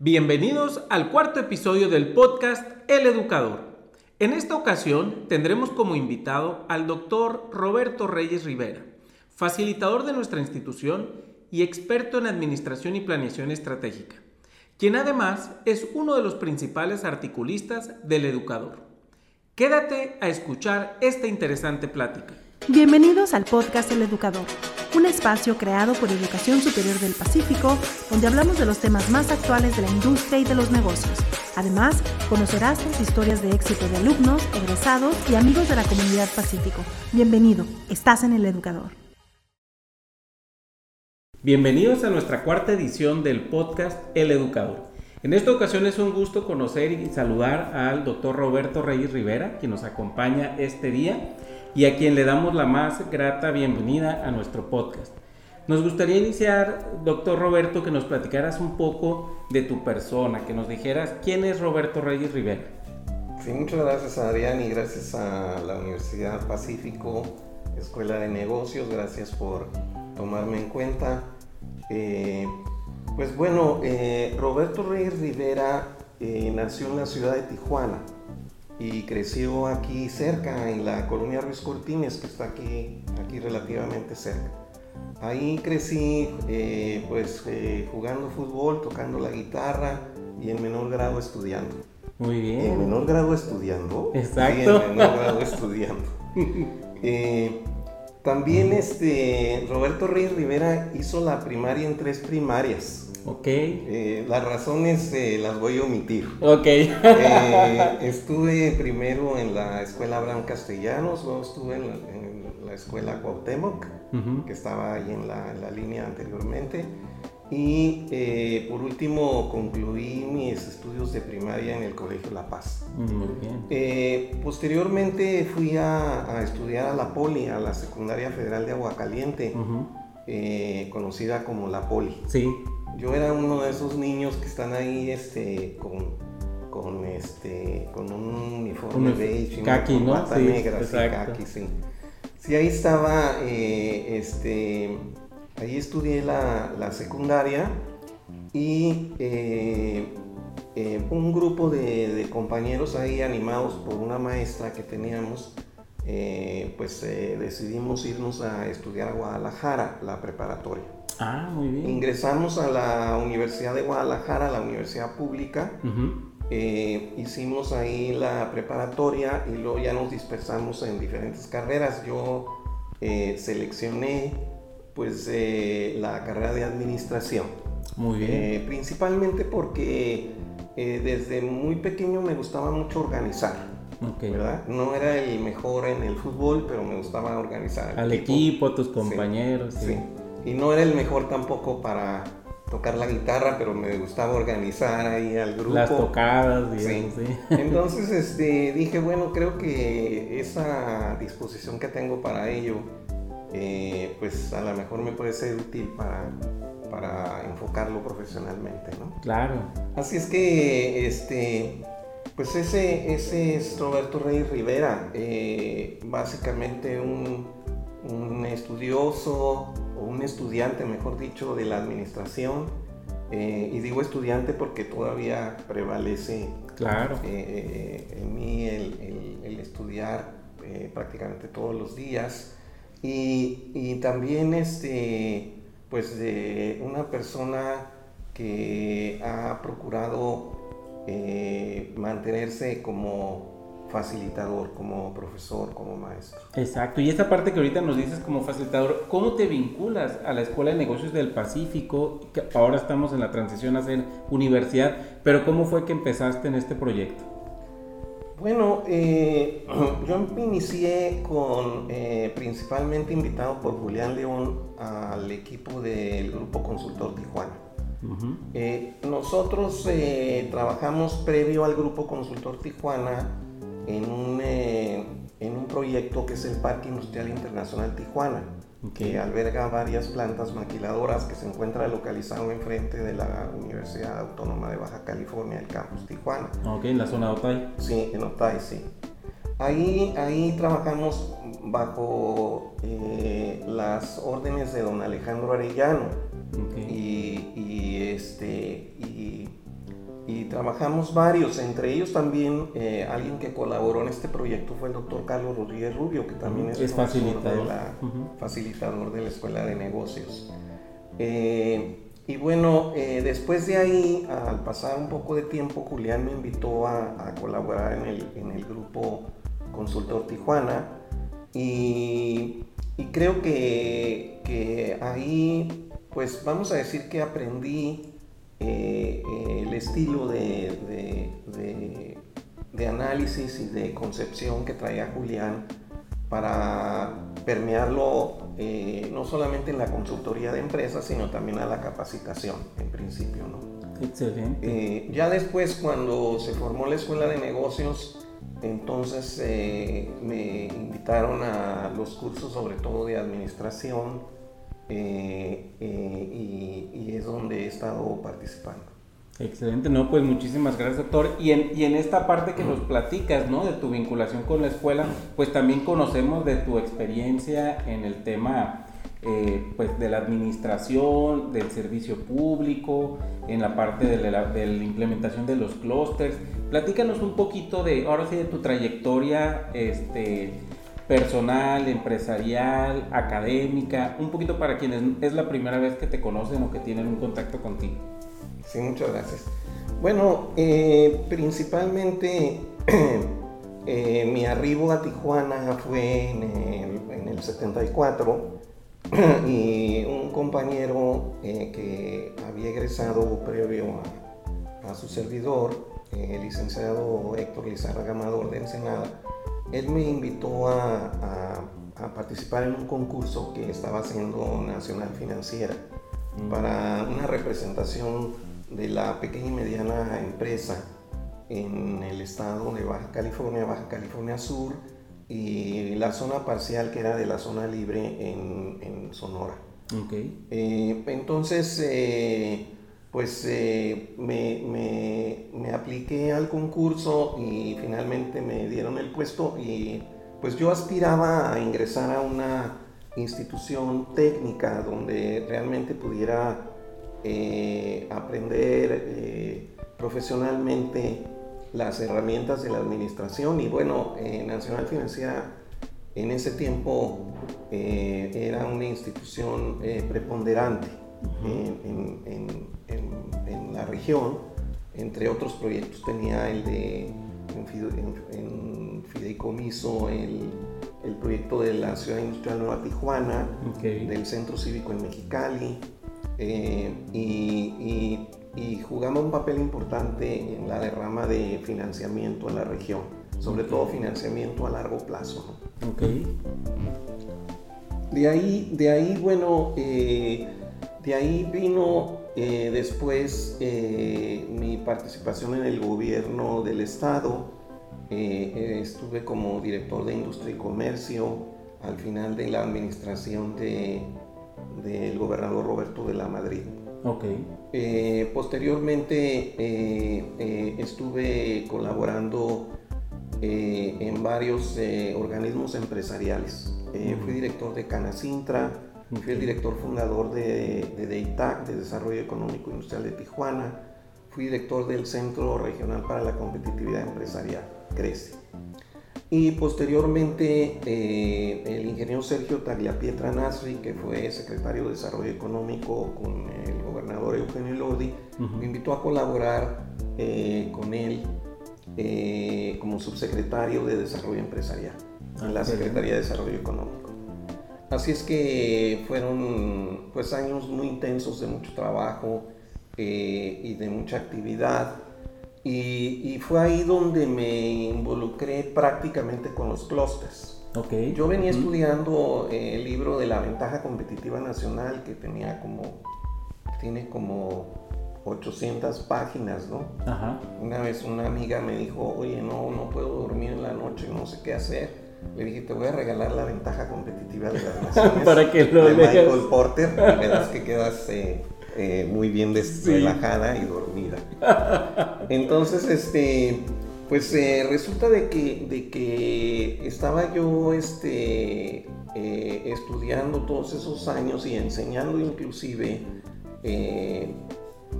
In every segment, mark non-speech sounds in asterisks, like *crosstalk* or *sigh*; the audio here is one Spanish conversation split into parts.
Bienvenidos al cuarto episodio del podcast El Educador. En esta ocasión tendremos como invitado al doctor Roberto Reyes Rivera, facilitador de nuestra institución y experto en administración y planeación estratégica, quien además es uno de los principales articulistas del Educador. Quédate a escuchar esta interesante plática. Bienvenidos al podcast El Educador, un espacio creado por Educación Superior del Pacífico, donde hablamos de los temas más actuales de la industria y de los negocios. Además, conocerás las historias de éxito de alumnos, egresados y amigos de la comunidad Pacífico. Bienvenido, estás en El Educador. Bienvenidos a nuestra cuarta edición del podcast El Educador. En esta ocasión es un gusto conocer y saludar al doctor Roberto Reyes Rivera, quien nos acompaña este día y a quien le damos la más grata bienvenida a nuestro podcast. Nos gustaría iniciar, doctor Roberto, que nos platicaras un poco de tu persona, que nos dijeras quién es Roberto Reyes Rivera. Sí, muchas gracias Adrián y gracias a la Universidad Pacífico, Escuela de Negocios, gracias por tomarme en cuenta. Eh, pues bueno, eh, Roberto Reyes Rivera eh, nació en la ciudad de Tijuana y creció aquí cerca, en la colonia Ruiz Cortines, que está aquí, aquí relativamente cerca. Ahí crecí eh, pues eh, jugando fútbol, tocando la guitarra y en menor grado estudiando. Muy bien. En menor grado estudiando. Exacto. Sí, en menor grado estudiando. *laughs* Eh, también este, Roberto Reyes Rivera hizo la primaria en tres primarias. Ok. Eh, las razones eh, las voy a omitir. Ok. Eh, *laughs* estuve primero en la escuela Abraham Castellanos, luego estuve en la, en la escuela Cuauhtémoc, que estaba ahí en la, en la línea anteriormente. Y eh, por último concluí mis estudios de primaria en el Colegio La Paz. Muy bien. Eh, posteriormente fui a, a estudiar a la Poli, a la Secundaria Federal de Aguacaliente, eh, conocida como la Poli. Sí. Yo era uno de esos niños que están ahí este, con, con, este, con un uniforme Un beige y una caqui, ¿no? corbata Sí, negra, sí, caqui, sí. Sí, ahí estaba, eh, este, ahí estudié la, la secundaria y eh, eh, un grupo de, de compañeros ahí animados por una maestra que teníamos, pues decidimos irnos a estudiar a Guadalajara, la preparatoria. Ah, muy bien. Ingresamos a la Universidad de Guadalajara, la universidad pública. Eh, hicimos ahí la preparatoria y luego ya nos dispersamos en diferentes carreras. Yo eh, seleccioné pues eh, la carrera de administración, Muy bien. Eh, principalmente porque desde muy pequeño me gustaba mucho organizar, ok. ¿verdad? No era el mejor en el fútbol, pero me gustaba organizar. Al equipo, a tus compañeros. Sí. Y no era el mejor tampoco para tocar la guitarra, pero me gustaba organizar ahí al grupo. Las tocadas, Sí. *laughs* Entonces este, dije, bueno, creo que esa disposición que tengo para ello, eh, pues a lo mejor me puede ser útil para, para enfocarlo profesionalmente, ¿no? Claro. Así es que, este, pues ese, ese es Roberto Reyes Rivera, eh, básicamente un, un estudioso o un estudiante, mejor dicho, de la administración. eh, y digo estudiante porque todavía prevalece Claro. eh, en mí el, el- el estudiar eh, prácticamente todos los días y, y también este pues de una persona que ha procurado eh, mantenerse como facilitador, como profesor, como maestro. Exacto, y esta parte que ahorita nos dices como facilitador, ¿cómo te vinculas a la Escuela de Negocios del Pacífico? Que ahora estamos en la transición a ser universidad, pero ¿cómo fue que empezaste en este proyecto? Bueno, eh, *clears throat* yo me inicié con, eh, principalmente invitado por Julián León al equipo del Grupo Consultor Tijuana. Eh, nosotros trabajamos previo al Grupo Consultor Tijuana en un, eh, en un proyecto que es el Parque Industrial Internacional Tijuana, que alberga varias plantas maquiladoras que se encuentra localizado enfrente de la Universidad Autónoma de Baja California, el campus Tijuana. Ok, en la zona de Otay. Sí, en Otay, sí. Ahí, ahí trabajamos bajo eh, las órdenes de don Alejandro Arellano y, y, este, y trabajamos varios, entre ellos también eh, alguien que colaboró en este proyecto fue el doctor Carlos Rodríguez Rubio, que también es, facilitador. De la, facilitador de la Escuela de Negocios. Eh, y bueno, después de ahí, al pasar un poco de tiempo, Julián me invitó a, colaborar en el, en el, grupo Consultor Tijuana y, y creo que, que ahí, pues vamos a decir que aprendí eh, el estilo de, de, análisis y de concepción que traía Julián para permearlo eh, no solamente en la consultoría de empresas, sino también a la capacitación, en principio. ¿no? Excelente. Eh, ya después, cuando se formó la escuela de negocios, entonces me invitaron a los cursos, sobre todo de administración, eh, eh, y, es donde he estado participando. Excelente, no, pues muchísimas gracias, doctor. Y en, y en esta parte que nos platicas, ¿no? De tu vinculación con la escuela, pues también conocemos de tu experiencia en el tema, eh, pues de la administración, del servicio público, en la parte de la, de la implementación de los clústeres. Platícanos un poquito de, ahora sí, de tu trayectoria, este, personal, empresarial, académica, un poquito para quienes es la primera vez que te conocen o que tienen un contacto contigo. Sí, muchas gracias. Bueno, eh, principalmente *clears throat* eh, mi arribo a Tijuana fue en el, 74 *clears throat* y un compañero eh, que había egresado previo a, a su servidor, el licenciado Héctor Lizarra Gamador de Ensenada, él me invitó a, participar en un concurso que estaba haciendo Nacional Financiera para una representación de la pequeña y mediana empresa en el estado de Baja California, Baja California Sur y la zona parcial que era de la zona libre en, Sonora. Okay. Eh, entonces, eh, pues eh, me, apliqué al concurso y finalmente me dieron el puesto y pues yo aspiraba a ingresar a una institución técnica donde realmente pudiera eh, aprender eh, profesionalmente las herramientas de la administración. Y bueno, Nacional Financiera en ese tiempo era una institución preponderante en, la región. Entre otros proyectos tenía el de en, fideicomiso, el, proyecto de la Ciudad Industrial Nueva Tijuana, del Centro Cívico en Mexicali, eh, y, jugaba un papel importante en la derrama de financiamiento en la región, sobre todo financiamiento a largo plazo. De ahí, de ahí bueno, eh, de ahí vino eh, después eh, mi participación en el gobierno del estado. Eh, estuve como director de industria y comercio al final de la administración del de, gobernador Roberto de la Madrid. Okay. posteriormente estuve colaborando en varios organismos empresariales. Fui director de Canacintra, Fui el director fundador de, de DEITAC, de Desarrollo Económico Industrial de Tijuana. Fui director del Centro Regional para la Competitividad Empresarial, CRECE. Y posteriormente eh, el ingeniero Sergio Tagliapietra Nasri, que fue secretario de Desarrollo Económico con el gobernador Eugenio Lodi, me invitó a colaborar eh, con él eh, como subsecretario de Desarrollo Empresarial en la Secretaría de Desarrollo Económico. Así es que fueron pues años muy intensos de mucho trabajo eh, y de mucha actividad. Y, fue ahí donde me involucré prácticamente con los clústeres. Okay. Yo venía estudiando el libro de la ventaja competitiva nacional que tenía como, tiene como 800 páginas, ¿no? Ajá. Una vez una amiga me dijo, oye, no, no puedo dormir en la noche, no sé qué hacer le dije, te voy a regalar la ventaja competitiva de las *laughs* naciones Para que lo de Michael Porter. Y verás que quedas eh, eh, muy bien relajada y dormida. *laughs* Entonces, este, pues eh, resulta de que, de que estaba yo este, estudiando todos esos años y enseñando inclusive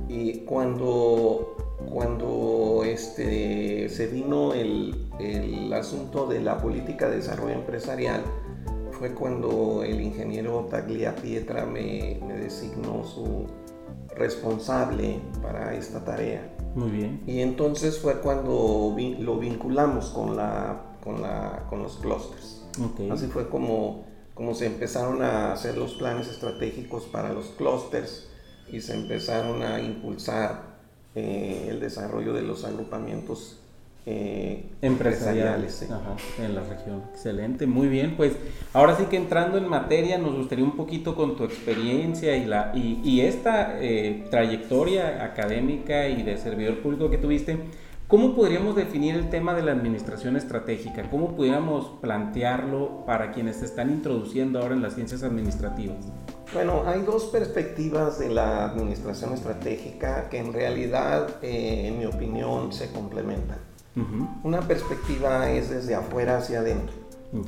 y cuando, cuando se vino el, el asunto de la política de desarrollo empresarial, fue cuando el ingeniero Taglia Pietra me, me designó su responsable para esta tarea. Muy bien. Y entonces fue cuando lo vinculamos con, la, con, la, con los clústeres. Así fue como, como se empezaron a hacer los planes estratégicos para los clústeres y se empezaron a impulsar eh, el desarrollo de los agrupamientos eh, empresariales, en la región. Excelente, muy bien. Pues ahora sí que entrando en materia, nos gustaría un poquito con tu experiencia y, la, y, esta eh, trayectoria académica y de servidor público que tuviste. ¿Cómo podríamos definir el tema de la administración estratégica? ¿Cómo pudiéramos plantearlo para quienes se están introduciendo ahora en las ciencias administrativas? Bueno, hay dos perspectivas de la administración estratégica que en realidad, eh, en mi opinión, se complementan. Una perspectiva es desde afuera hacia adentro.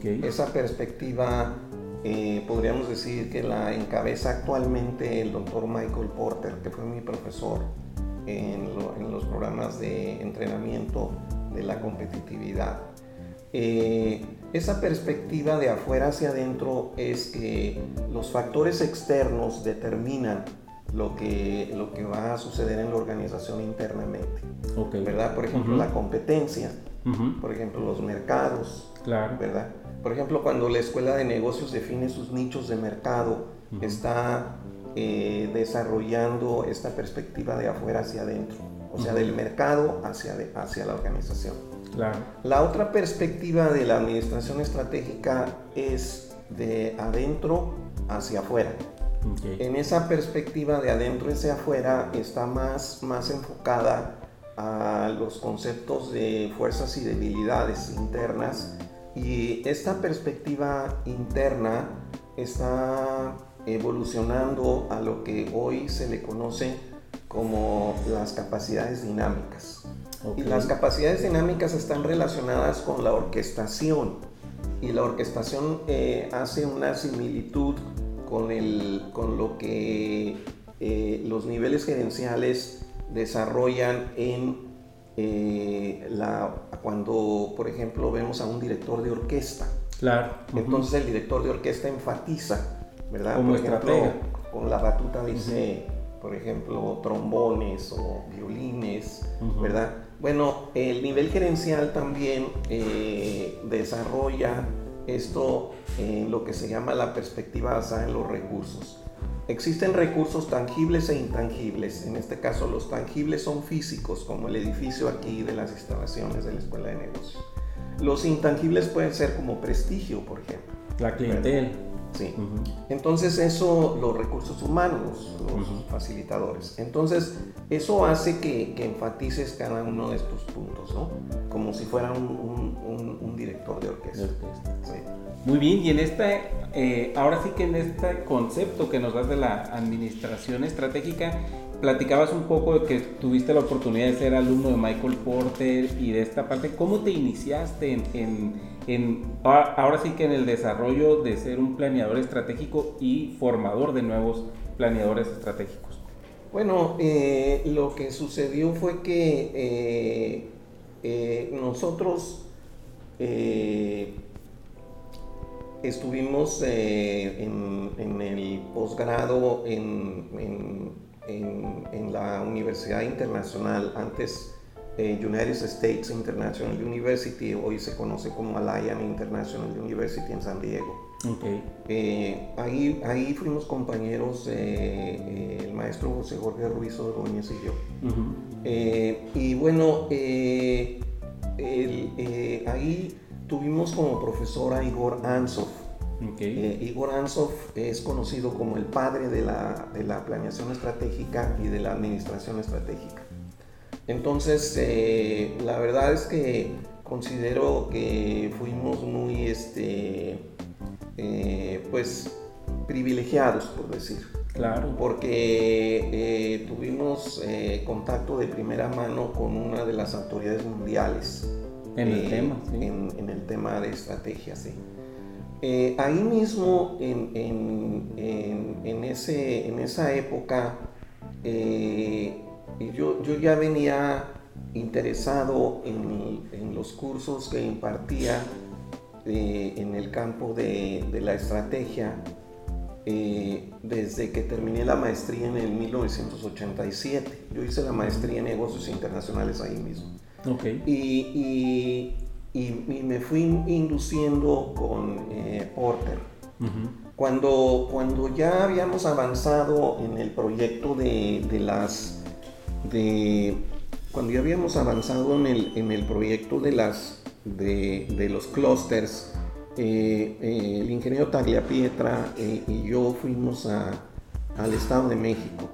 Esa perspectiva eh, podríamos decir que la encabeza actualmente el doctor Michael Porter, que fue mi profesor en, los programas de entrenamiento de la competitividad. Eh, esa perspectiva de afuera hacia adentro es que los factores externos determinan lo que, lo que va a suceder en la organización internamente. ¿Verdad? Por ejemplo, la competencia, por ejemplo, los mercados, claro. ¿verdad? Por ejemplo, cuando la escuela de negocios define sus nichos de mercado, está eh, desarrollando esta perspectiva de afuera hacia adentro, o sea, del mercado hacia, hacia la organización. Claro. La otra perspectiva de la administración estratégica es de adentro hacia afuera. En esa perspectiva de adentro hacia afuera está más, más enfocada a los conceptos de fuerzas y debilidades internas. Y esta perspectiva interna está evolucionando a lo que hoy se le conoce como las capacidades dinámicas. Y las capacidades dinámicas están relacionadas con la orquestación. Y la orquestación eh, hace una similitud con, el, con lo que eh, los niveles gerenciales desarrollan en eh, la, cuando, por ejemplo, vemos a un director de orquesta. Claro. Entonces el director de orquesta enfatiza, ¿verdad? Como por ejemplo, con la batuta dice, por ejemplo, trombones o violines, ¿verdad? Bueno, el nivel gerencial también eh, desarrolla esto en lo que se llama la perspectiva basada en los recursos. Existen recursos tangibles e intangibles. En este caso, los tangibles son físicos, como el edificio aquí de las instalaciones de la Escuela de Negocios. Los intangibles pueden ser como prestigio, por ejemplo. La clientela. Sí. Entonces eso, los recursos humanos, los facilitadores. Entonces eso hace que, que, enfatices cada uno de estos puntos, ¿no? Como si fuera un, un, director de orquesta. Muy bien, y en este, eh, ahora sí que en este concepto que nos das de la administración estratégica, platicabas un poco de que tuviste la oportunidad de ser alumno de Michael Porter y de esta parte. ¿Cómo te iniciaste en ahora sí que en el desarrollo de ser un planeador estratégico y formador de nuevos planeadores estratégicos? Bueno, eh, lo que sucedió fue que eh, eh, nosotros estuvimos en, el posgrado en, en, la Universidad Internacional, antes eh, United States International University, hoy se conoce como Alliance International University en San Diego. Okay. Eh, ahí, ahí fuimos compañeros, eh, el maestro José Jorge Ruiz Ordóñez y yo. y bueno, ahí tuvimos como profesor a Igor Ansov. Igor Ansov es conocido como el padre de la, de la planeación estratégica y de la administración estratégica. Entonces, eh, la verdad es que considero que fuimos muy, este, eh, pues, privilegiados, por decir. Claro. Porque eh, tuvimos contacto de primera mano con una de las autoridades mundiales. En el tema, sí. en, el tema de estrategia, sí. ahí mismo, en, en, ese, en esa época, yo, yo ya venía interesado en, los cursos que impartía eh, en el campo de, la estrategia eh, desde que terminé la maestría en el 1987. Yo hice la maestría en negocios internacionales ahí mismo. Okay. Y, me fui induciendo con eh, Porter. cuando, cuando ya habíamos avanzado en el proyecto de, de las... Cuando ya habíamos avanzado en el, proyecto de, los clústeres, eh, eh, el ingeniero Tagliapietra eh, y yo fuimos al Estado de México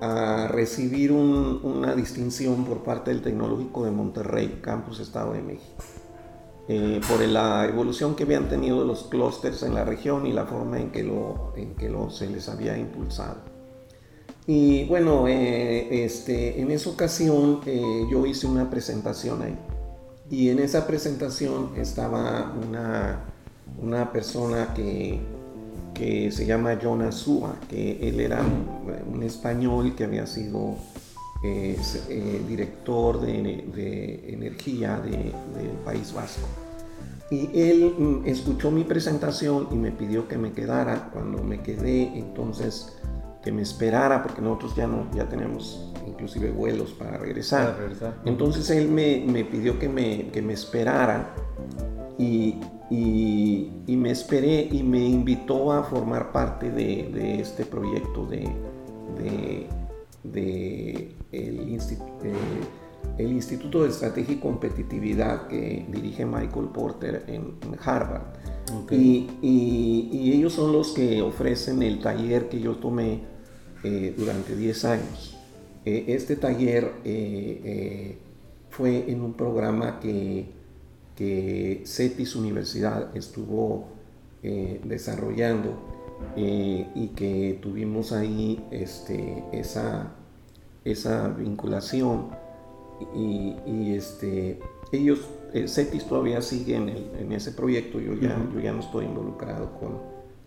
a recibir una distinción por parte del Tecnológico de Monterrey, Campus Estado de México, por la evolución que habían tenido los clústeres en la región y la forma en que, se les había impulsado. Y bueno, este, en esa ocasión yo hice una presentación ahí. Y en esa presentación estaba una, una persona que, que se llama Jonas Sua, que él era un, español que había sido eh, eh, director de, energía del País Vasco. Y él mm, escuchó mi presentación y me pidió que me quedara. Cuando me quedé, entonces que me esperara, porque nosotros ya, no, ya tenemos inclusive vuelos para regresar. Entonces él me, me, pidió que me, que me esperara y, y, me esperé y me invitó a formar parte de, de este proyecto de, de, el, el, Instituto de Estrategia y Competitividad que dirige Michael Porter en, Harvard. Y, ellos son los que ofrecen el taller que yo tomé eh, durante 10 años. Eh, este taller eh, fue en un programa que, que CETIS Universidad estuvo desarrollando y que tuvimos ahí este, esa vinculación y, este, ellos, CETIS todavía sigue en, en ese proyecto, yo ya, yo ya no estoy involucrado con,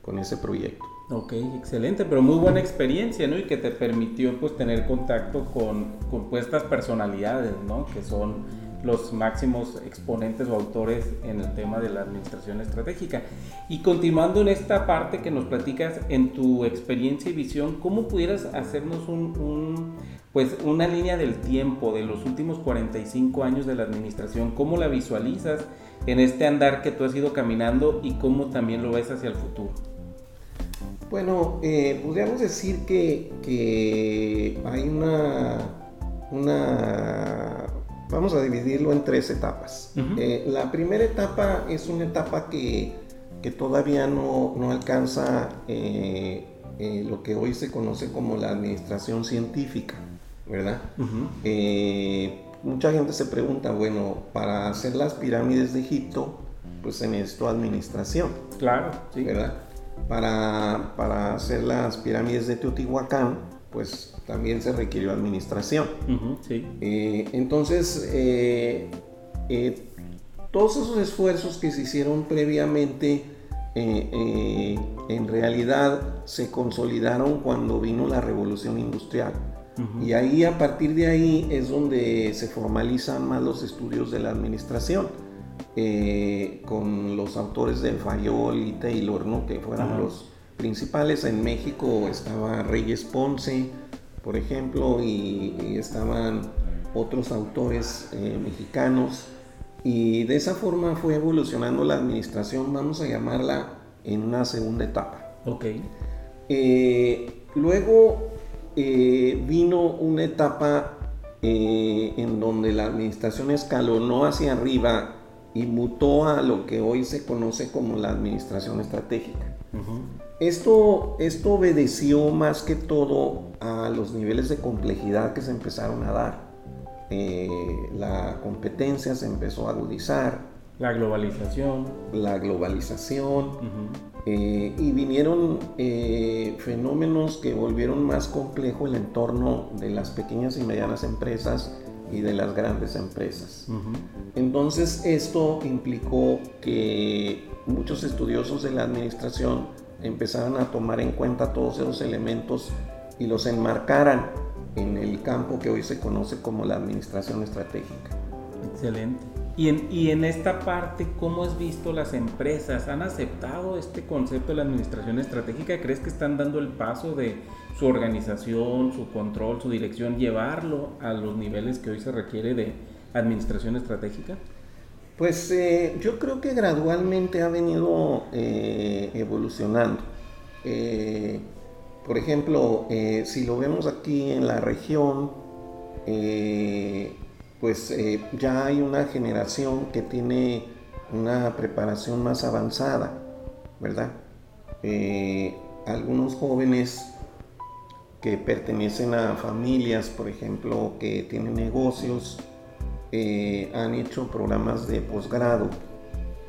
con ese proyecto. Ok, excelente, pero muy buena experiencia, ¿no? Y que te permitió pues tener contacto con, con pues, estas personalidades, ¿no? Que son los máximos exponentes o autores en el tema de la administración estratégica. Y continuando en esta parte que nos platicas, en tu experiencia y visión, ¿cómo pudieras hacernos un, pues una línea del tiempo de los últimos 45 años de la administración? ¿Cómo la visualizas en este andar que tú has ido caminando y cómo también lo ves hacia el futuro? Bueno, eh, podríamos decir que, hay una, una, vamos a dividirlo en tres etapas. Eh, la primera etapa es una etapa que, todavía no, alcanza eh, lo que hoy se conoce como la administración científica, ¿verdad? mucha gente se pregunta, bueno, para hacer las pirámides de Egipto, pues se necesitó administración. Claro, sí. ¿Verdad? para, hacer las pirámides de Teotihuacán, pues también se requirió administración. Eh, entonces, eh, eh, todos esos esfuerzos que se hicieron previamente, en realidad se consolidaron cuando vino la revolución industrial. Y ahí, a partir de ahí, es donde se formalizan más los estudios de la administración. Con los autores de Fayol y Taylor, ¿no? que fueron los principales. En México estaba Reyes Ponce, por ejemplo, y, estaban otros autores eh, mexicanos. Y de esa forma fue evolucionando la administración, vamos a llamarla en una segunda etapa. Ok. Eh, luego vino una etapa en donde la administración escalonó hacia arriba y mutó a lo que hoy se conoce como la administración estratégica. Esto, esto obedeció más que todo a los niveles de complejidad que se empezaron a dar. Eh, la competencia se empezó a agudizar. La globalización. La globalización. Eh, y vinieron eh, fenómenos que volvieron más complejo el entorno de las pequeñas y medianas empresas y de las grandes empresas. Entonces esto implicó que muchos estudiosos de la administración empezaran a tomar en cuenta todos esos elementos y los enmarcaran en el campo que hoy se conoce como la administración estratégica. Excelente. Y en, y en, esta parte, ¿cómo has visto las empresas? ¿Han aceptado este concepto de la administración estratégica? ¿Crees que están dando el paso de su organización, su control, su dirección, llevarlo a los niveles que hoy se requiere de administración estratégica? Pues eh, yo creo que gradualmente ha venido eh, evolucionando. Eh, por ejemplo, si lo vemos aquí en la región, pues ya hay una generación que tiene una preparación más avanzada, ¿verdad? algunos jóvenes que pertenecen a familias, por ejemplo, que tienen negocios, eh, han hecho programas de posgrado,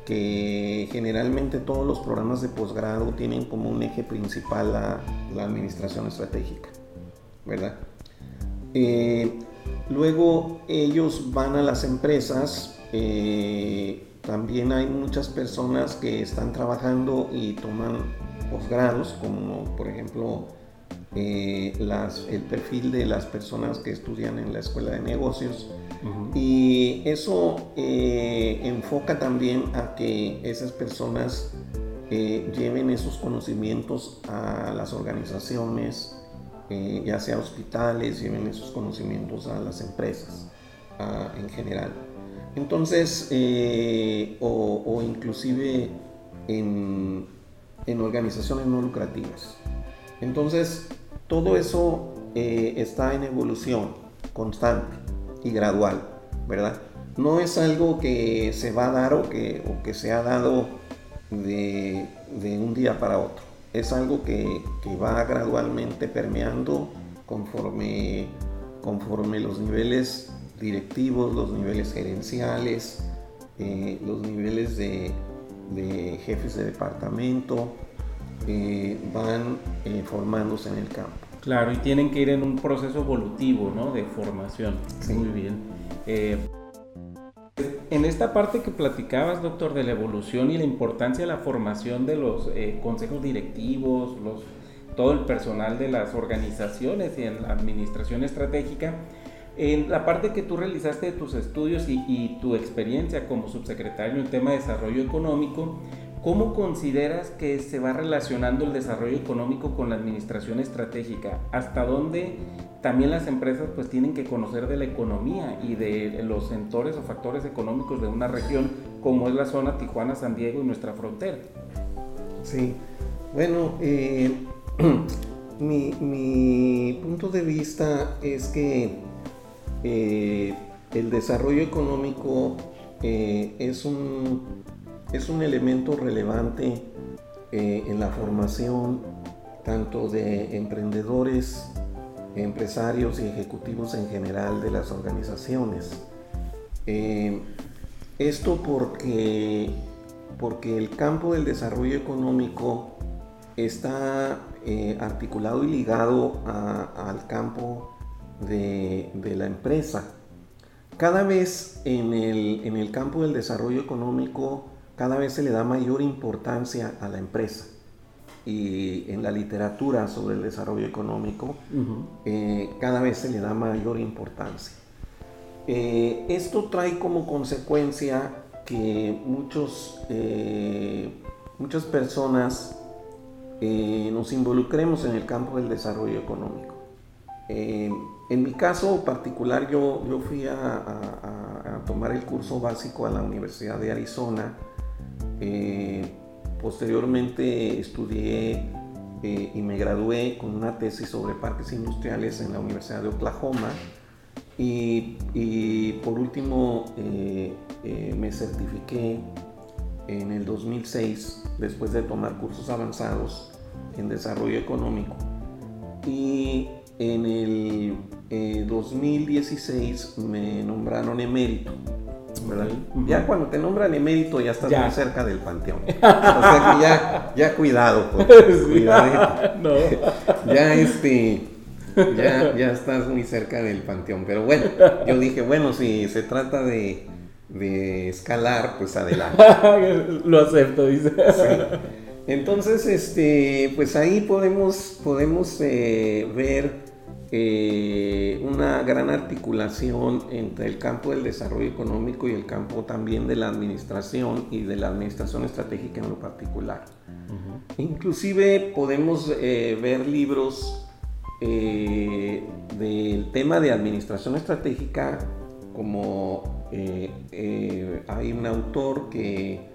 que generalmente todos los programas de posgrado tienen como un eje principal la, administración estratégica, ¿verdad? Eh, luego ellos van a las empresas, eh, también hay muchas personas que están trabajando y toman posgrados, como por ejemplo el perfil de las personas que estudian en la escuela de negocios, y eso eh, enfoca también a que esas personas eh, lleven esos conocimientos a las organizaciones, eh, ya sea hospitales, lleven esos conocimientos a las empresas en general. Entonces, o, inclusive en, en, organizaciones no lucrativas. Entonces, todo eso está en evolución constante y gradual, ¿verdad? No es algo que se va a dar o que, se ha dado de, un día para otro. Es algo que, va gradualmente permeando conforme, conforme los niveles directivos, los niveles gerenciales, eh, los niveles de, jefes de departamento eh, van eh, formándose en el campo. Claro, y tienen que ir en un proceso evolutivo, ¿no? De formación. Muy bien. Eh, en esta parte que platicabas, doctor, de la evolución y la importancia de la formación de los eh, consejos directivos, los, todo el personal de las organizaciones y en la administración estratégica, en la parte que tú realizaste de tus estudios y, y tu experiencia como subsecretario en tema de desarrollo económico, ¿Cómo consideras que se va relacionando el desarrollo económico con la administración estratégica? ¿Hasta dónde también las empresas pues tienen que conocer de la economía y de los sectores o factores económicos de una región como es la zona Tijuana, San Diego y nuestra frontera? Sí, bueno, eh, *clears throat* mi, punto de vista es que eh, el desarrollo económico eh, es un es un elemento relevante eh, en la formación tanto de emprendedores, empresarios y ejecutivos en general de las organizaciones. Eh, esto porque, porque el campo del desarrollo económico está eh, articulado y ligado al campo de, la empresa. Cada vez en el, en el campo del desarrollo económico cada vez se le da mayor importancia a la empresa. Y en la literatura sobre el desarrollo económico, eh, cada vez se le da mayor importancia. Eh, esto trae como consecuencia que muchos, eh, muchas personas nos involucremos en el campo del desarrollo económico. en mi caso particular, yo, yo fui a tomar el curso básico a la Universidad de Arizona eh, posteriormente estudié eh, y me gradué con una tesis sobre parques industriales en la Universidad de Oklahoma. Y, por último eh, me certifiqué en el 2006 después de tomar cursos avanzados en desarrollo económico. Y en el 2016 me nombraron emérito ya cuando te nombran emérito ya estás muy cerca del panteón. *laughs* o sea que ya, ya cuidado, pues, *laughs* *laughs* ya este, ya, ya estás muy cerca del panteón. Pero bueno, yo dije, bueno, si se trata de, de escalar, pues adelante. Lo acepto, dice. Entonces, este, pues ahí podemos, podemos eh, ver eh, una gran articulación entre el campo del desarrollo económico y el campo también de la administración y de la administración estratégica en lo particular. Inclusive podemos eh, ver libros eh, del tema de administración estratégica como hay un autor que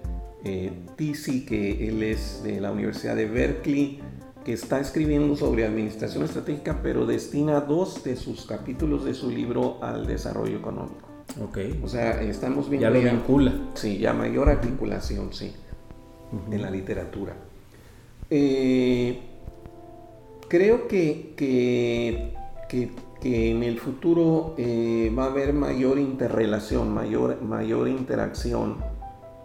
Tisi, que él es de la Universidad de Berkeley, que está escribiendo sobre administración estratégica, pero destina dos de sus capítulos de su libro al desarrollo económico. Ok. O sea, estamos viendo... Ya lo vincula. Sí, ya mayor articulación, sí, en la literatura. Eh, creo que, que, que, en el futuro eh, va a haber mayor interrelación, mayor, mayor interacción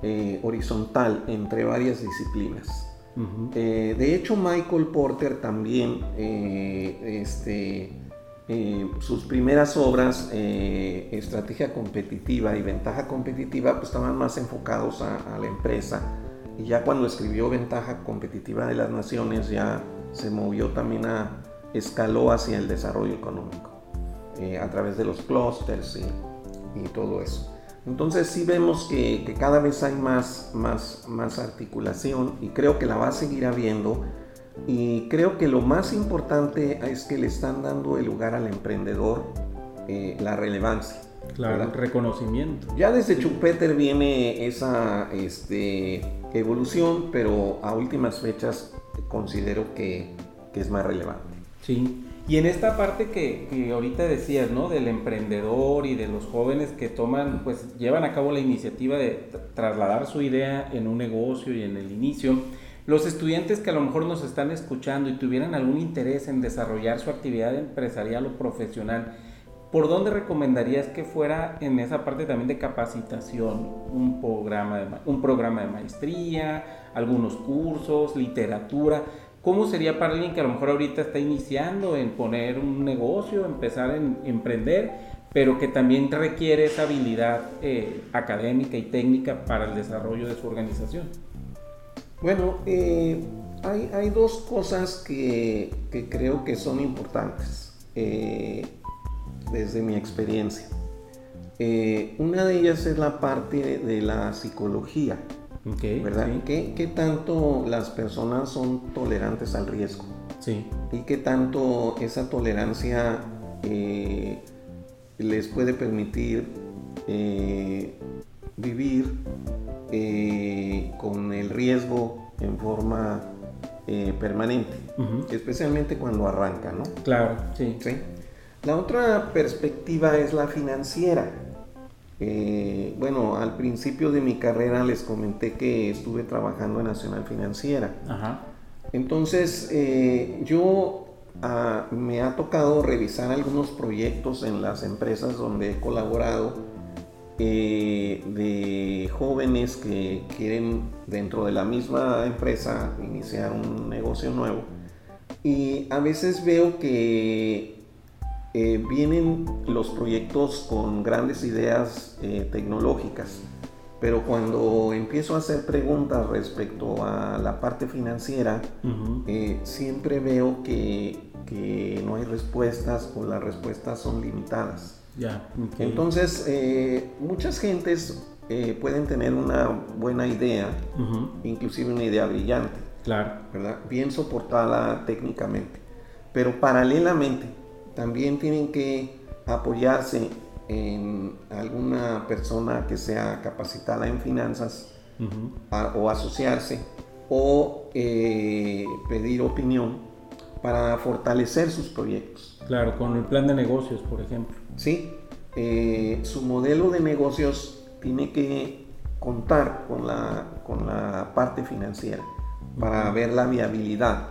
eh, horizontal entre varias disciplinas. Eh, de hecho, Michael Porter también, eh, este, eh, sus primeras obras, Estrategia Competitiva y Ventaja Competitiva, pues estaban más enfocados a, la empresa. Y ya cuando escribió Ventaja Competitiva de las Naciones, ya se movió también a, escaló hacia el desarrollo económico, a través de los clústeres y todo eso. Entonces sí vemos que, cada vez hay más, más, más articulación y creo que la va a seguir habiendo. Y creo que lo más importante es que le están dando el lugar al emprendedor eh, la relevancia. Claro, el reconocimiento. Ya desde Schumpeter viene esa este, evolución, pero a últimas fechas considero que, que es más relevante. Sí, y en esta parte que, ahorita decías, ¿no? Del emprendedor y de los jóvenes que toman, pues llevan a cabo la iniciativa de trasladar su idea en un negocio y en el inicio. Los estudiantes que a lo mejor nos están escuchando y tuvieran algún interés en desarrollar su actividad empresarial o profesional, ¿por dónde recomendarías que fuera en esa parte también de capacitación? Un programa de, un programa de maestría, algunos cursos, literatura ¿Cómo sería para alguien que a lo mejor ahorita está iniciando en poner un negocio, empezar a emprender, pero que también requiere esa habilidad eh, académica y técnica para el desarrollo de su organización? Bueno, eh, hay, dos cosas que, creo que son importantes eh, desde mi experiencia. una de ellas es la parte de la psicología. ¿Verdad? ¿Qué, tanto las personas son tolerantes al riesgo? Sí. ¿Y qué tanto esa tolerancia eh, les puede permitir eh, vivir eh, con el riesgo en forma permanente? Especialmente cuando arranca, ¿no? Claro, sí. ¿Sí? La otra perspectiva es la financiera. Eh, bueno, al principio de mi carrera les comenté que estuve trabajando en Nacional Financiera. Entonces, eh, yo ah, me ha tocado revisar algunos proyectos en las empresas donde he colaborado eh, de jóvenes que quieren dentro de la misma empresa iniciar un negocio nuevo. Y a veces veo que eh, vienen los proyectos con grandes ideas eh, tecnológicas, pero cuando empiezo a hacer preguntas respecto a la parte financiera, eh, siempre veo que, que, no hay respuestas o las respuestas son limitadas. Ya. Entonces, muchas gentes pueden tener una buena idea, inclusive una idea brillante. Claro. ¿verdad? Bien soportada técnicamente. Pero paralelamente, también tienen que apoyarse en alguna persona que sea capacitada en finanzas o asociarse o eh, pedir opinión para fortalecer sus proyectos. Claro, con el plan de negocios, por ejemplo. Sí, eh, su modelo de negocios tiene que contar con la, con la parte financiera para ver la viabilidad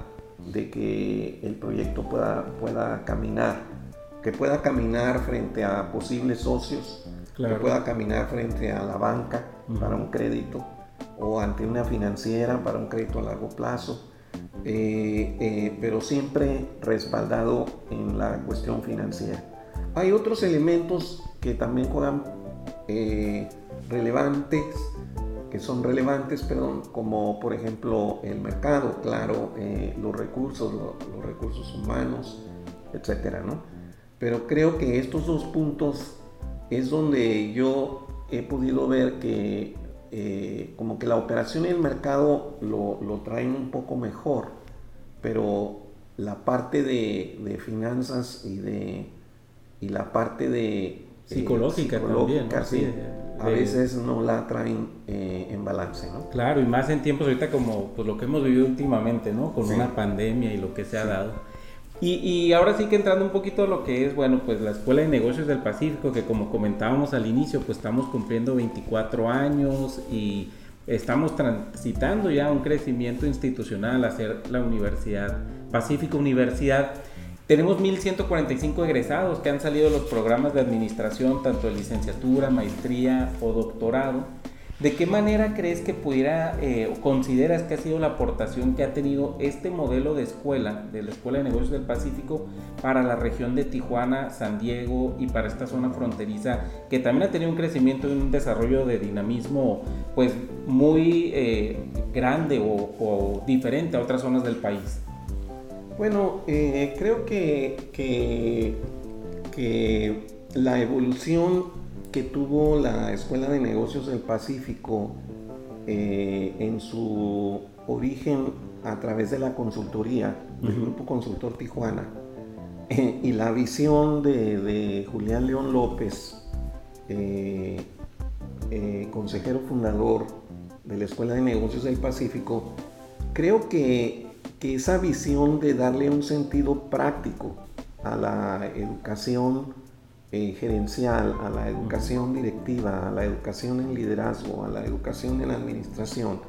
de que el proyecto pueda, pueda caminar, que pueda caminar frente a posibles socios, que pueda caminar frente a la banca para un crédito o ante una financiera para un crédito a largo plazo, eh, eh, pero siempre respaldado en la cuestión financiera. Hay otros elementos que también juegan eh, relevantes que son relevantes, perdón, como por ejemplo el mercado, claro, eh, los recursos, los recursos humanos, etcétera, ¿no? Pero creo que estos dos puntos es donde yo he podido ver que eh, como que la operación y el mercado lo, lo, traen un poco mejor, pero la parte de, finanzas y de y la parte de psicológica, también, a veces no la traen eh, en balance, ¿no? Claro, y más en tiempos ahorita como pues, lo que hemos vivido últimamente, ¿no? Con una pandemia y lo que se ha dado. Y, y, ahora sí que entrando un poquito a lo que es, bueno, pues la Escuela de Negocios del Pacífico, que como comentábamos al inicio, pues estamos cumpliendo 24 años y estamos transitando ya un crecimiento institucional a ser la Universidad Pacífico Universidad. Tenemos 1.145 egresados que han salido de los programas de administración, tanto de licenciatura, maestría o doctorado. ¿De qué manera crees que pudiera eh, o consideras que ha sido la aportación que ha tenido este modelo de escuela, de la Escuela de Negocios del Pacífico, para la región de Tijuana, San Diego y para esta zona fronteriza, que también ha tenido un crecimiento y un desarrollo de dinamismo pues muy eh, grande o diferente a otras zonas del país? Bueno, eh, creo que, que, la evolución que tuvo la Escuela de Negocios del Pacífico eh, en su origen a través de la consultoría, del Grupo Consultor Tijuana, eh, y la visión de, Julián León López, consejero fundador de la Escuela de Negocios del Pacífico, creo que que esa visión de darle un sentido práctico a la educación eh, gerencial, a la educación directiva, a la educación en liderazgo, a la educación en administración,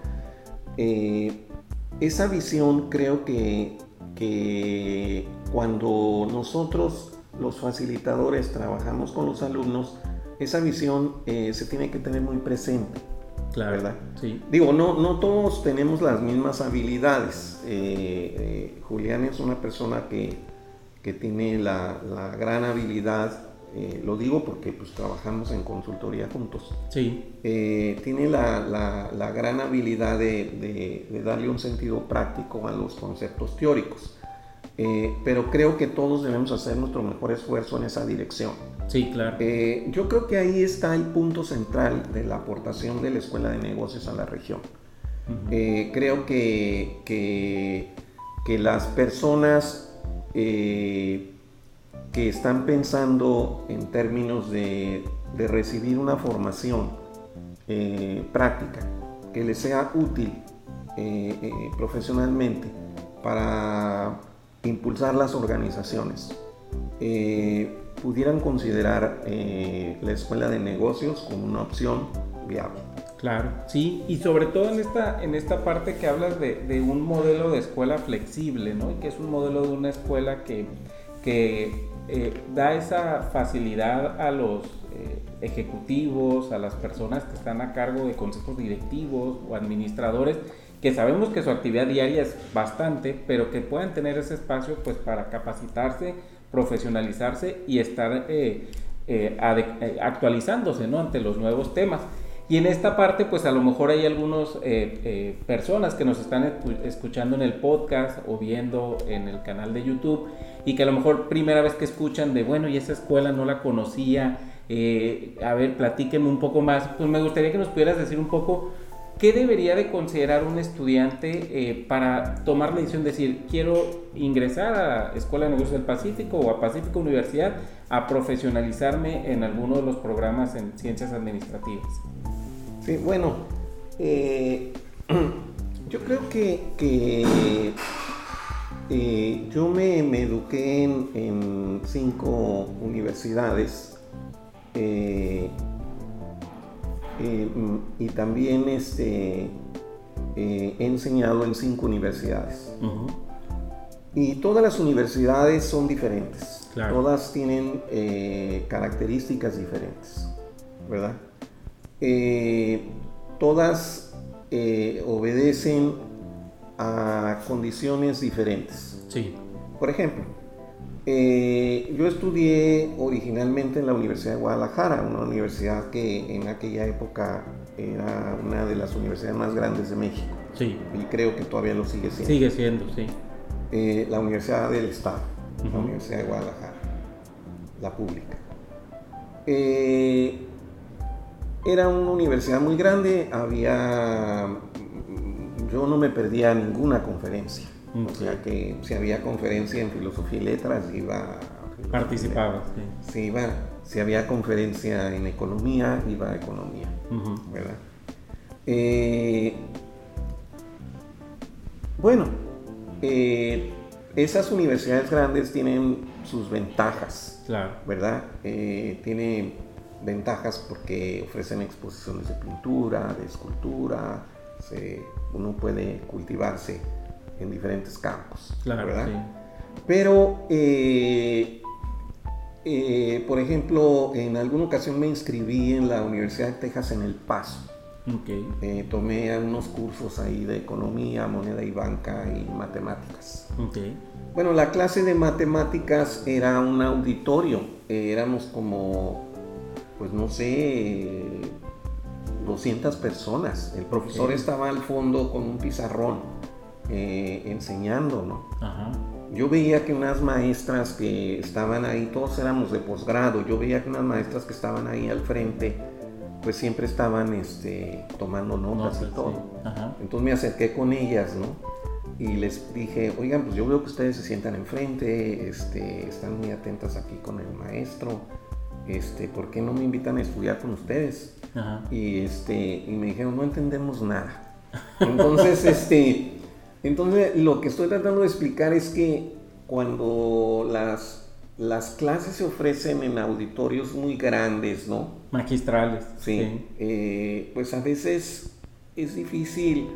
eh, esa visión creo que, que cuando nosotros los facilitadores trabajamos con los alumnos, esa visión eh, se tiene que tener muy presente. Claro, ¿verdad? Sí. Digo, no, no todos tenemos las mismas habilidades. Eh, eh, Julián es una persona que, que tiene la, la, gran habilidad, eh, lo digo porque pues trabajamos en consultoría juntos. Sí. tiene la, la, la, gran habilidad de, de, darle un sentido práctico a los conceptos teóricos. Pero creo que todos debemos hacer nuestro mejor esfuerzo en esa dirección. Sí, claro. Eh, yo creo que ahí está el punto central de la aportación de la Escuela de Negocios a la región. Eh, creo que, que, las personas eh, que están pensando en términos de, de recibir una formación práctica que les sea útil profesionalmente para impulsar las organizaciones, pudieran considerar eh, la escuela de negocios como una opción viable. Claro, sí, y sobre todo en esta, en esta parte que hablas de, un modelo de escuela flexible, ¿no? Y que es un modelo de una escuela que, que eh, da esa facilidad a los eh, ejecutivos, a las personas que están a cargo de consejos directivos o administradores, que sabemos que su actividad diaria es bastante, pero que puedan tener ese espacio pues para capacitarse profesionalizarse y estar eh, eh, eh, actualizándose ¿no? ante los nuevos temas. Y en esta parte, pues a lo mejor hay algunas personas que nos están escuchando en el podcast o viendo en el canal de YouTube y que a lo mejor primera vez que escuchan de, bueno, y esa escuela no la conocía, a ver, platíquenme un poco más. Pues me gustaría que nos pudieras decir un poco ¿Qué debería de considerar un estudiante eh, para tomar la decisión de decir, quiero ingresar a Escuela de Negocios del Pacífico o a Pacífico Universidad a profesionalizarme en alguno de los programas en ciencias administrativas? Sí, bueno, eh, *clears throat* yo creo que, eh, yo me, eduqué en, cinco universidades. Eh, y también este, eh, he enseñado en cinco universidades. Y todas las universidades son diferentes. Todas tienen eh, características diferentes, ¿verdad? todas obedecen a condiciones diferentes. Sí. Por ejemplo, eh, yo estudié originalmente en la Universidad de Guadalajara, una universidad que en aquella época era una de las universidades más grandes de México. Sí. Y creo que todavía lo sigue siendo. Sigue siendo, sí. Eh, la Universidad del Estado. la Universidad de Guadalajara, la pública. Eh, era una universidad muy grande, había... Yo no me perdía ninguna conferencia. O sea que si había conferencia en filosofía y letras, iba... Participaba, sí. iba, si había conferencia en economía, iba a economía, ¿verdad? Eh, bueno, eh, esas universidades grandes tienen sus ventajas, claro. ¿verdad? Eh, tiene ventajas porque ofrecen exposiciones de pintura, de escultura, uno puede cultivarse en diferentes campos, claro, ¿verdad? Pero, eh, por ejemplo, en alguna ocasión me inscribí en la Universidad de Texas en El Paso. Okay. tomé unos cursos ahí de economía, moneda y banca y matemáticas. Bueno, la clase de matemáticas era un auditorio. Eh, éramos como, pues no sé, 200 personas. El profesor estaba al fondo con un pizarrón eh, enseñando, ¿no? Yo veía que unas maestras que estaban ahí, todos éramos de posgrado, yo veía que unas maestras que estaban ahí al frente, pues siempre estaban este, tomando notas y todo. Entonces me acerqué con ellas, ¿no? Y les dije, oigan, pues yo veo que ustedes se sientan enfrente, este, están muy atentas aquí con el maestro, este, ¿por qué no me invitan a estudiar con ustedes? Y, este, y me dijeron, no entendemos nada. Entonces, *laughs* este, entonces lo que estoy tratando de explicar es que cuando las las clases se ofrecen en auditorios muy grandes, ¿no? Magistrales. Sí. Eh, pues a veces es difícil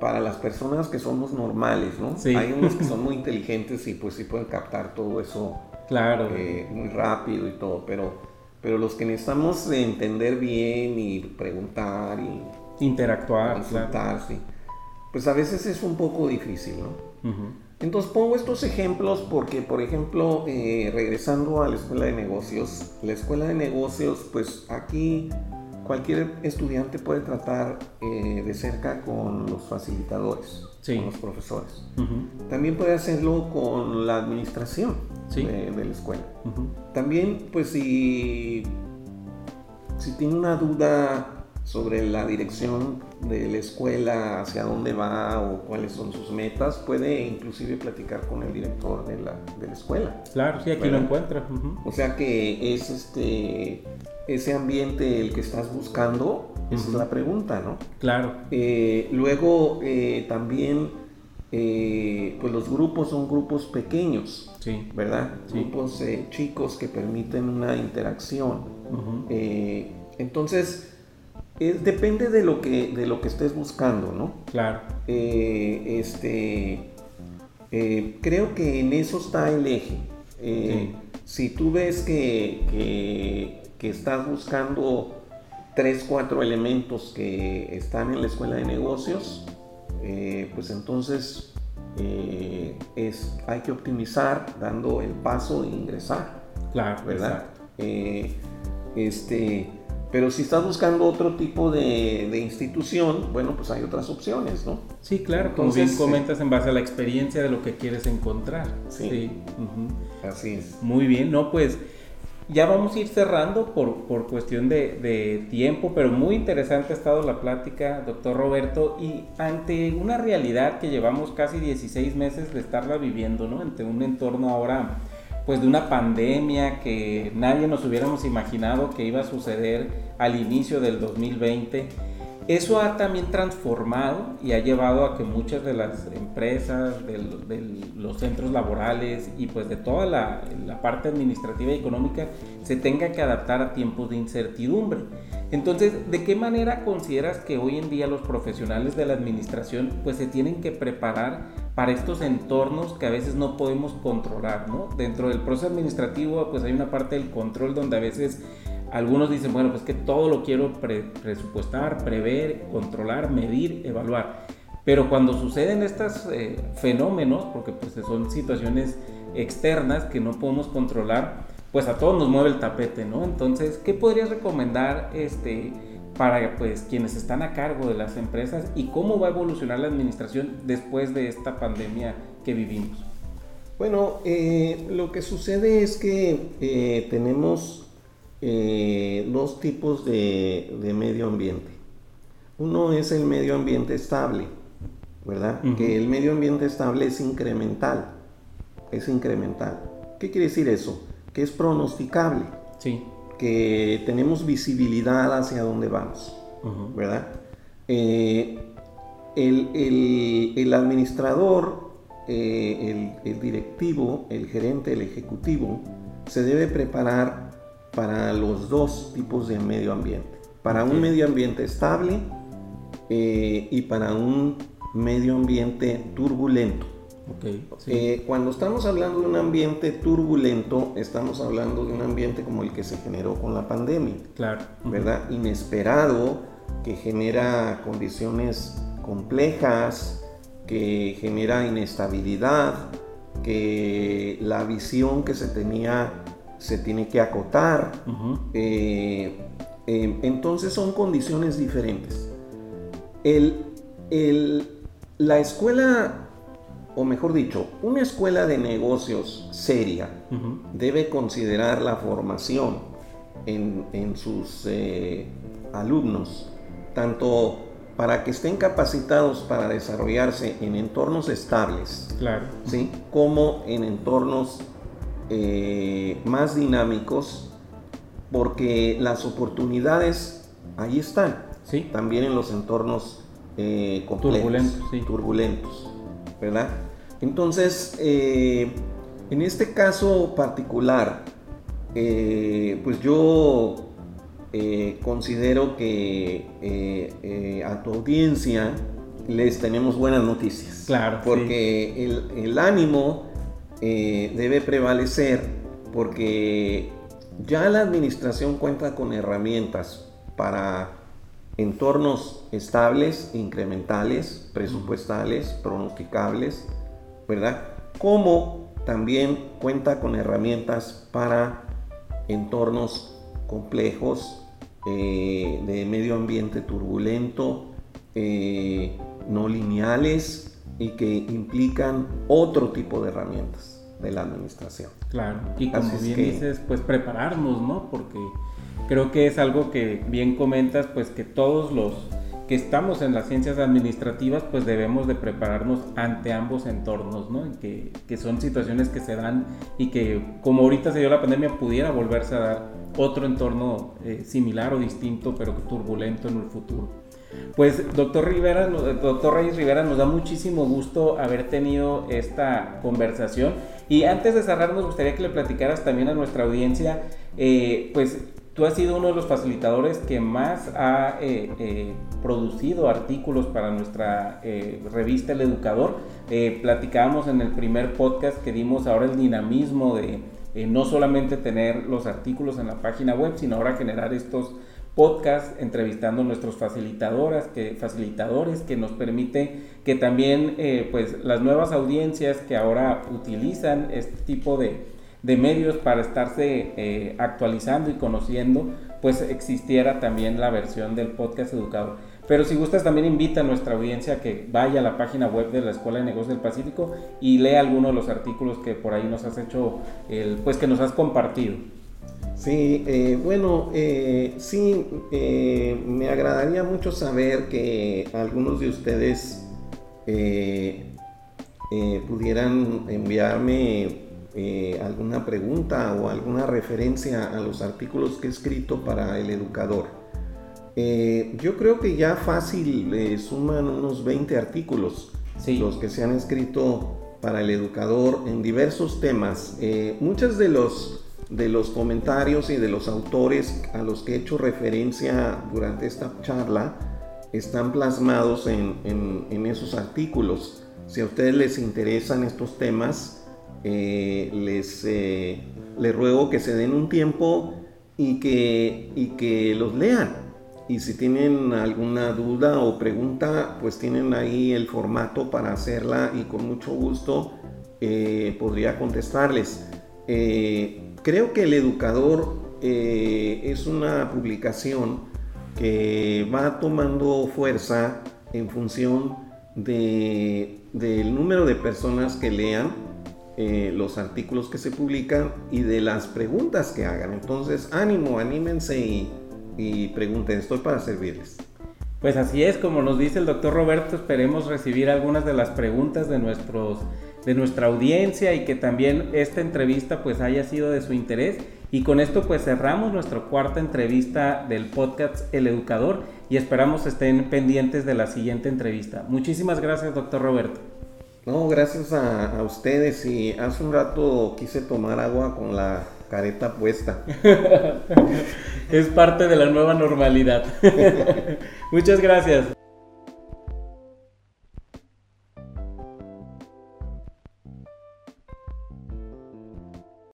para las personas que somos normales, ¿no? Sí. Hay unos que son *laughs* muy inteligentes y pues sí pueden captar todo eso. Claro. Eh, muy rápido y todo, pero, pero los que necesitamos entender bien y preguntar y... Interactuar. Consultar, sí. Pues a veces es un poco difícil, ¿no? Entonces pongo estos ejemplos porque, por ejemplo, eh, regresando a la escuela de negocios, la escuela de negocios, pues aquí cualquier estudiante puede tratar eh, de cerca con los facilitadores, con los profesores. También puede hacerlo con la administración de, la escuela. También, pues si, si tiene una duda sobre la dirección de la escuela, hacia dónde va o cuáles son sus metas, puede inclusive platicar con el director de la, de la escuela. Claro, sí, aquí lo encuentra. O sea que es este ese ambiente el que estás buscando, esa es la pregunta, ¿no? Claro. Eh, luego eh, también, eh, pues los grupos son grupos pequeños, sí. ¿verdad? Grupos chicos que permiten una interacción. entonces, depende de lo, que, de lo que estés buscando, ¿no? Claro. Eh, este, eh, creo que en eso está el eje. Eh, si tú ves que, que, estás buscando tres, cuatro elementos que están en la escuela de negocios, pues entonces es, hay que optimizar dando el paso de ingresar. Claro, ¿verdad? este, pero si estás buscando otro tipo de, institución, bueno, pues hay otras opciones, ¿no? Sí, claro, como bien comentas en base a la experiencia de lo que quieres encontrar. Sí. Así es. Muy bien, no, pues ya vamos a ir cerrando por, por cuestión de, de, tiempo, pero muy interesante ha estado la plática, doctor Roberto, y ante una realidad que llevamos casi 16 meses de estarla viviendo, ¿no? Ante un entorno ahora pues de una pandemia que nadie nos hubiéramos imaginado que iba a suceder al inicio del 2020. Eso ha también transformado y ha llevado a que muchas de las empresas, de, los centros laborales y pues de toda la, la, parte administrativa y económica se tenga que adaptar a tiempos de incertidumbre. Entonces, ¿de qué manera consideras que hoy en día los profesionales de la administración pues se tienen que preparar para estos entornos que a veces no podemos controlar, ¿no? Dentro del proceso administrativo pues hay una parte del control donde a veces algunos dicen, bueno, pues que todo lo quiero presupuestar, prever, controlar, medir, evaluar. Pero cuando suceden estos eh, fenómenos, porque pues son situaciones externas que no podemos controlar, pues a todos nos mueve el tapete, ¿no? Entonces, ¿qué podrías recomendar este, para pues, quienes están a cargo de las empresas y cómo va a evolucionar la administración después de esta pandemia que vivimos? Bueno, eh, lo que sucede es que eh, tenemos eh, dos tipos de, medio ambiente. Uno es el medio ambiente estable, ¿verdad? Que el medio ambiente estable es incremental, es incremental. ¿Qué quiere decir eso? Que es pronosticable. Sí. Que tenemos visibilidad hacia dónde vamos, ¿verdad? el, el administrador eh, el, directivo, el gerente, el ejecutivo, se debe preparar para los dos tipos de medio ambiente. Para un medio ambiente estable eh, y para un medio ambiente turbulento. Eh, cuando estamos hablando de un ambiente turbulento, estamos hablando de un ambiente como el que se generó con la pandemia. Claro. ¿Verdad? Inesperado, que genera condiciones complejas, que genera inestabilidad, que la visión que se tenía se tiene que acotar. Eh, eh, entonces son condiciones diferentes. la escuela, o mejor dicho, una escuela de negocios seria debe considerar la formación en, sus eh, alumnos, tanto para que estén capacitados para desarrollarse en entornos estables, claro. ¿sí? como en entornos eh, más dinámicos, porque las oportunidades ahí están, ¿Sí? también en los entornos eh, turbulentos, turbulentos, ¿verdad? Entonces, eh, en este caso particular, pues yo considero que a tu audiencia les tenemos buenas noticias. Claro. Porque el, ánimo debe prevalecer porque ya la administración cuenta con herramientas para entornos estables, incrementales, presupuestales, pronosticables, ¿verdad? Como también cuenta con herramientas para entornos complejos, eh, de medio ambiente turbulento, eh, no lineales y que implican otro tipo de herramientas de la administración. Claro, y como bien dices, pues prepararnos, ¿no? Porque creo que es algo que bien comentas, pues que todos los que estamos en las ciencias administrativas, pues debemos de prepararnos ante ambos entornos, ¿no? Que, que son situaciones que se dan y que como ahorita se dio la pandemia pudiera volverse a dar otro entorno eh, similar o distinto, pero turbulento en el futuro. Pues doctor Rivera, doctor Reyes Rivera, nos da muchísimo gusto haber tenido esta conversación. Y antes de cerrar, nos gustaría que le platicaras también a nuestra audiencia, eh, pues tú has sido uno de los facilitadores que más ha eh, producido artículos para nuestra revista El Educador. platicábamos en el primer podcast que dimos ahora el dinamismo de eh, no solamente tener los artículos en la página web, sino ahora generar estos podcasts entrevistando a nuestros facilitadoras, que, facilitadores que nos permite que también eh, pues las nuevas audiencias que ahora utilizan este tipo de, medios para estarse eh, actualizando y conociendo, pues existiera también la versión del podcast educador. Pero si gustas, también invita a nuestra audiencia que vaya a la página web de la Escuela de Negocios del Pacífico y lea algunos de los artículos que por ahí nos has hecho, el, pues que nos has compartido. Sí, eh, bueno, eh, sí, eh, me agradaría mucho saber que algunos de ustedes pudieran enviarme alguna pregunta o alguna referencia a los artículos que he escrito para el educador. Yo creo que ya fácil le suman unos 20 artículos los que se han escrito para el educador en diversos temas. Muchos de los, de los comentarios y de los autores a los que he hecho referencia durante esta charla están plasmados en, esos artículos. Si a ustedes les interesan estos temas, eh, les, les ruego que se den un tiempo y que, y que los lean y si tienen alguna duda o pregunta, pues tienen ahí el formato para hacerla y con mucho gusto eh, podría contestarles. Eh, creo que El Educador eh, es una publicación que va tomando fuerza en función de, del número de personas que lean eh, los artículos que se publican y de las preguntas que hagan. Entonces, ánimo, anímense y, y pregunten, estoy para servirles. Pues así es, como nos dice el doctor Roberto, esperemos recibir algunas de las preguntas de, nuestros, de nuestra audiencia y que también esta entrevista pues haya sido de su interés. Y con esto pues cerramos nuestra cuarta entrevista del podcast El Educador y esperamos estén pendientes de la siguiente entrevista. Muchísimas gracias, doctor Roberto. No, gracias a, a ustedes y hace un rato quise tomar agua con la careta puesta. *laughs* es parte de la nueva normalidad. *laughs* Muchas gracias.